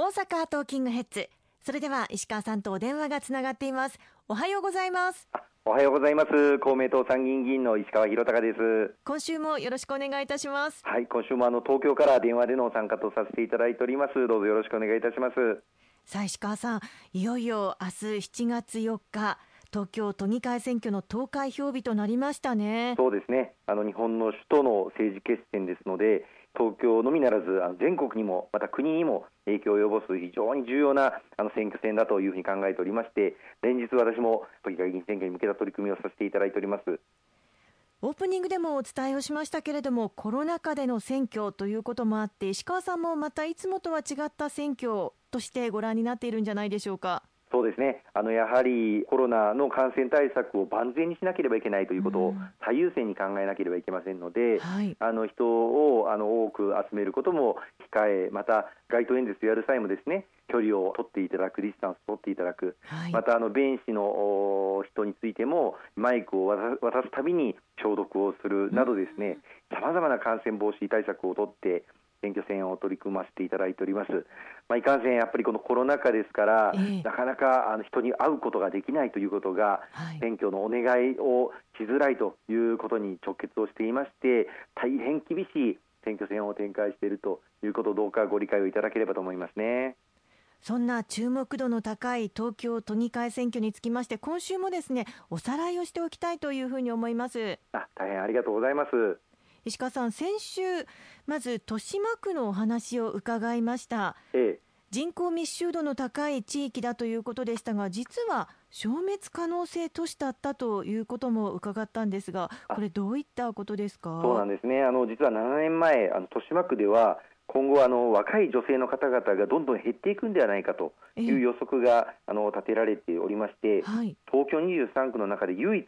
大阪トーキングヘッズ。それでは石川さんとお電話がつながっています。おはようございます。おはようございます。公明党参議院議員の石川博隆です。今週もよろしくお願いいたします。はい今週もあの東京から電話での参加とさせていただいております。どうぞよろしくお願いいたします。さあ石川さんいよいよ明日7月4日東京都議会選挙の投開票日となりましたね。そうですね。あの日本の首都の政治決戦ですので東京のみならず全国にもまた国にも影響を及ぼす非常に重要なあの選挙戦だというふうに考えておりまして連日私も都議会議員選挙に向けた取り組みをさせていただいておりますオープニングでもお伝えをしましたけれどもコロナ禍での選挙ということもあって石川さんもまたいつもとは違った選挙としてご覧になっているんじゃないでしょうか。そうですね。あのやはりコロナの感染対策を万全にしなければいけないということを最優先に考えなければいけませんので、はい、あの人をあの多く集めることも控えまた街頭演説やる際もですね距離を取っていただくディスタンスを取っていただく、はい、またあの弁士の人についてもマイクを渡すたびに消毒をするなどですねさまざまな感染防止対策を取って選挙戦を取り組ませていただいております。まあ、いかんせんやっぱりこのコロナ禍ですから、えー、なかなかあの人に会うことができないということが、はい、選挙のお願いをしづらいということに直結をしていまして大変厳しい選挙戦を展開しているということをどうかご理解をいただければと思いますね。そんな注目度の高い東京都議会選挙につきまして今週もですねおさらいをしておきたいというふうに思いますあ大変ありがとうございます石川さん、先週、まず豊島区のお話を伺いました。ええ。人口密集度の高い地域だということでしたが実は消滅可能性都市だったということも伺ったんですがこれどういったことですか？そうなんですね。あの実は7年前あの豊島区では今後あの若い女性の方々がどんどん減っていくんではないかという予測があの立てられておりまして、はい、東京23区の中で唯一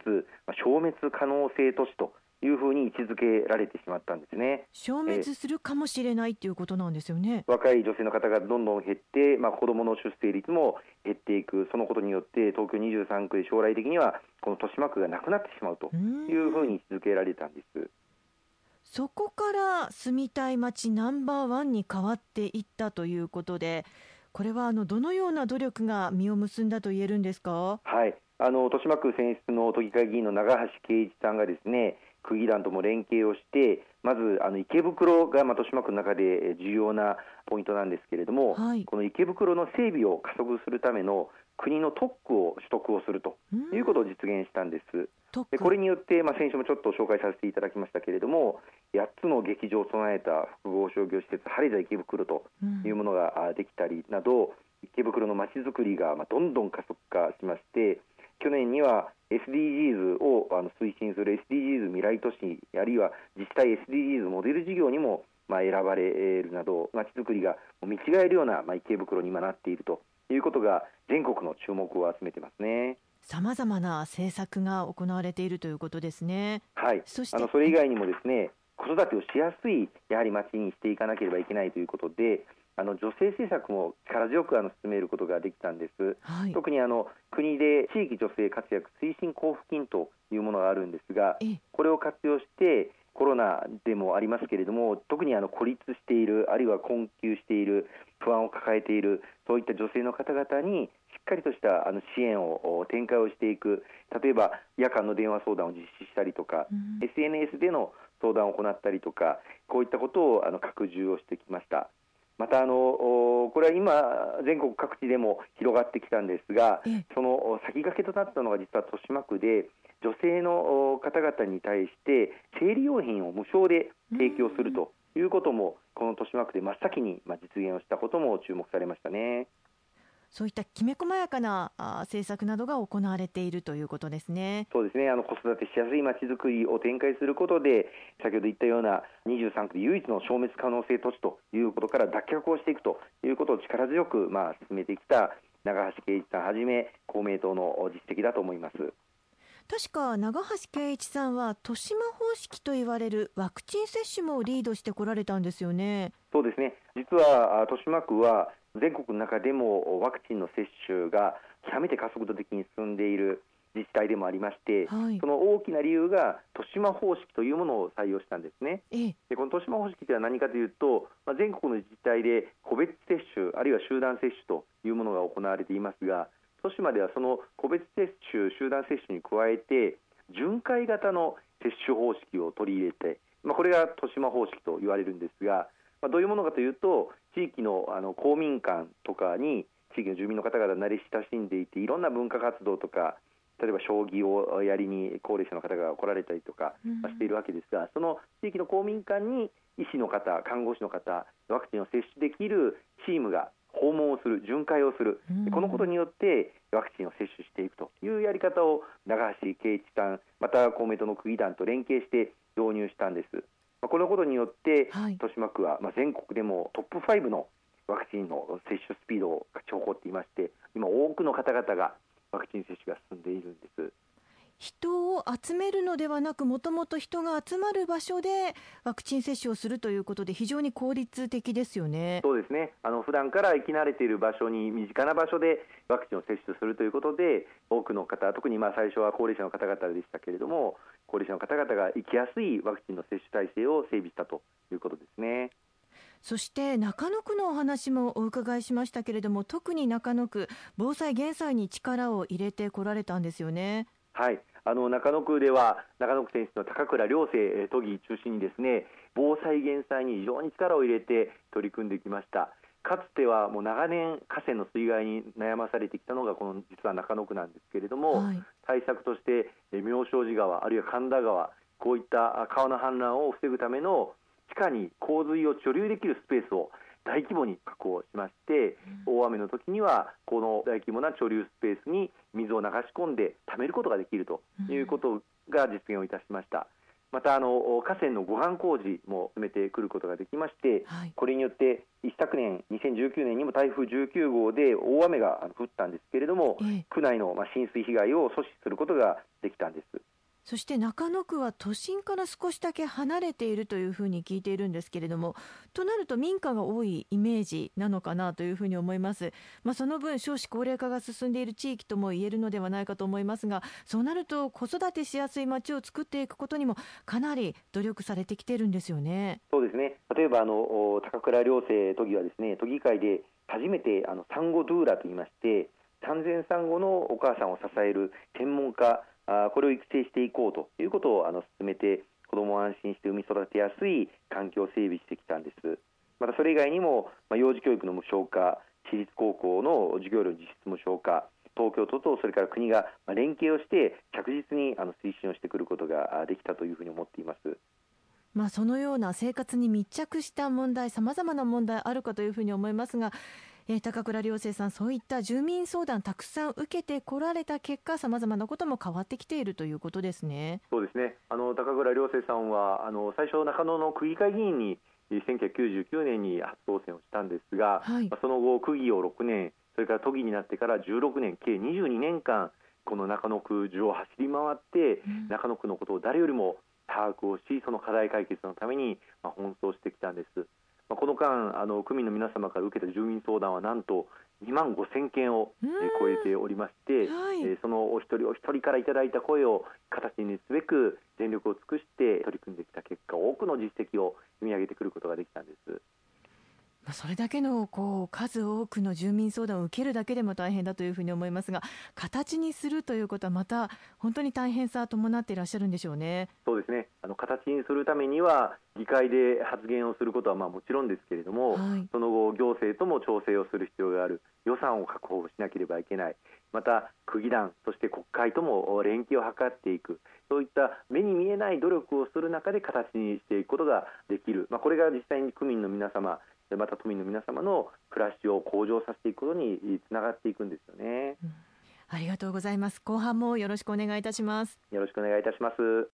消滅可能性都市というふうに位置づけられてしまったんですね。消滅するかもしれないということなんですよね、若い女性の方がどんどん減って、まあ、子どもの出生率も減っていく。そのことによって東京23区で将来的にはこの豊島区がなくなってしまうというふうに位置づけられたんです。そこから住みたい街ナンバーワンに変わっていったということでこれはあのどのような努力が実を結んだと言えるんですか？はい。あの豊島区選出の都議会議員の長橋圭一さんがですね区議団とも連携をしてまずあの池袋が、まあ、豊島区の中で重要なポイントなんですけれども、はい、この池袋の整備を加速するための国の特区を取得をするということを実現したんです。でこれによって、まあ、先週もちょっと紹介させていただきましたけれども8つの劇場を備えた複合商業施設ハレザ池袋というものができたりなど、池袋のまちづくりがどんどん加速化しまして去年には SDGs をあの推進する SDGs 未来都市あるいは自治体 SDGs モデル事業にもまあ選ばれるなどまちづくりが見違えるようなまあ池袋に今なっているということが全国の注目を集めてますね。さまざまな政策が行われているということですね。はい。そしてあのそれ以外にもですね、子育てをしやすいやはり街にしていかなければいけないということで、あの女性政策も力強くあの進めることができたんです、はい、特にあの国で地域女性活躍推進交付金というものがあるんですがこれを活用してコロナでもありますけれども特にあの孤立しているあるいは困窮している不安を抱えているそういった女性の方々にしっかりとしたあの支援を展開をしていく。例えば夜間の電話相談を実施したりとか、うん、SNS での相談を行ったりとかこういったことをあの拡充をしてきました。またあのこれは今、全国各地でも広がってきたんですが、その先駆けとなったのが実は豊島区で、女性の方々に対して生理用品を無償で提供するということも、この豊島区で真っ先に実現をしたことも注目されましたね。そういったきめ細やかな政策などが行われているということですね。そうですね。あの子育てしやすいまちづくりを展開することで、先ほど言ったような23区で唯一の消滅可能性都市ということから脱却をしていくということを力強くまあ進めてきた長橋圭一さんはじめ公明党の実績だと思います。確か長橋圭一さんは豊島方式と言われるワクチン接種もリードしてこられたんですよね。そうですね。実は豊島区は全国の中でもワクチンの接種が極めて加速度的に進んでいる自治体でもありまして、はい、その大きな理由が豊島方式というものを採用したんですね。でこの豊島方式というのは何かというと、まあ、全国の自治体で個別接種あるいは集団接種というものが行われていますが豊島ではその個別接種集団接種に加えて巡回型の接種方式を取り入れて、まあ、これが豊島方式と言われるんですが、まあ、どういうものかというと地域のあの公民館とかに地域の住民の方々慣れ親しんでいていろんな文化活動とか例えば将棋をやりに高齢者の方が来られたりとかしているわけですが、うん、その地域の公民館に医師の方、看護師の方、ワクチンを接種できるチームが訪問をする、巡回をする、うん、このことによってワクチンを接種していくというやり方を長橋圭一さん、また公明党の区議団と連携して導入したんです。このことによって、はい、豊島区は、まあ、全国でもトップ5のワクチンの接種スピードを勝ち誇っていまして、今、多くの方々がワクチン接種が進んでいるんです。人を集めるのではなくもともと人が集まる場所でワクチン接種をするということで非常に効率的ですよね。そうですねあの普段から生き慣れている場所に身近な場所でワクチンを接種するということで多くの方特にまあ最初は高齢者の方々でしたけれども高齢者の方々が行きやすいワクチンの接種体制を整備したということですね。そして中野区のお話もお伺いしましたけれども特に中野区防災減災に力を入れてこられたんですよね。はいあの中野区では中野区選手の高倉良生都議中心にですね防災減災に非常に力を入れて取り組んできました。かつてはもう長年河川の水害に悩まされてきたのがこの実は中野区なんですけれども、はい、対策として妙正寺川あるいは神田川こういった川の氾濫を防ぐための地下に洪水を貯留できるスペースを大規模に確保しまして、大雨の時にはこの大規模な貯留スペースに水を流し込んで貯めることができるということが実現をいたしました。またあの河川の護岸工事も進めてくることができまして、はい、これによって一昨年2019年にも台風19号で大雨が降ったんですけれども、ええ、区内の浸水被害を阻止することができたんです。そして中野区は都心から少しだけ離れているというふうに聞いているんですけれどもとなると民家が多いイメージなのかなというふうに思います、まあ、その分少子高齢化が進んでいる地域とも言えるのではないかと思いますがそうなると子育てしやすい街を作っていくことにもかなり努力されてきてるんですよね。そうですね。例えばあの高倉良生都議はですね都議会で初めてあの産後ドゥーラといいまして産前産後のお母さんを支える専門家あこれを育成していこうということをあの進めて子どもを安心して産み育てやすい環境を整備してきたんですまたそれ以外にも、まあ、幼児教育の無償化私立高校の授業料実質無償化東京都とそれから国が連携をして着実にあの推進をしてくることができたというふうに思っています。まあ、そのような生活に密着した問題さまざまな問題あるかというふうに思いますがえー、高倉良生さん、そういった住民相談たくさん受けてこられた結果、さまざまなことも変わってきているということですね。そうですね。あの高倉良生さんはあの最初中野の区議会議員に1999年に初当選をしたんですが、はい、その後区議を6年、それから都議になってから16年、計22年間この中野区中を走り回って、うん、中野区のことを誰よりも把握をし、その課題解決のために、まあ、奔走してきたんです。まあ、この間あの区民の皆様から受けた住民相談はなんと2万5000件を超えておりまして、はい、えそのお一人お一人からいただいた声を形にすべく全力を尽くして取り組んできた結果多くの実績を積み上げてくることができたんです。それだけのこう数多くの住民相談を受けるだけでも大変だというふうに思いますが形にするということはまた本当に大変さ伴っていらっしゃるんでしょうね。そうですね。あの形にするためには議会で発言をすることはまあもちろんですけれども、はい、その後行政とも調整をする必要がある予算を確保しなければいけない。また区議団そして国会とも連携を図っていく。そういった目に見えない努力をする中で形にしていくことができる、まあ、これが実際に区民の皆様また都民の皆様の暮らしを向上させていくことにつながっていくんですよね、うん、ありがとうございます。後半もよろしくお願いいたします。よろしくお願いいたします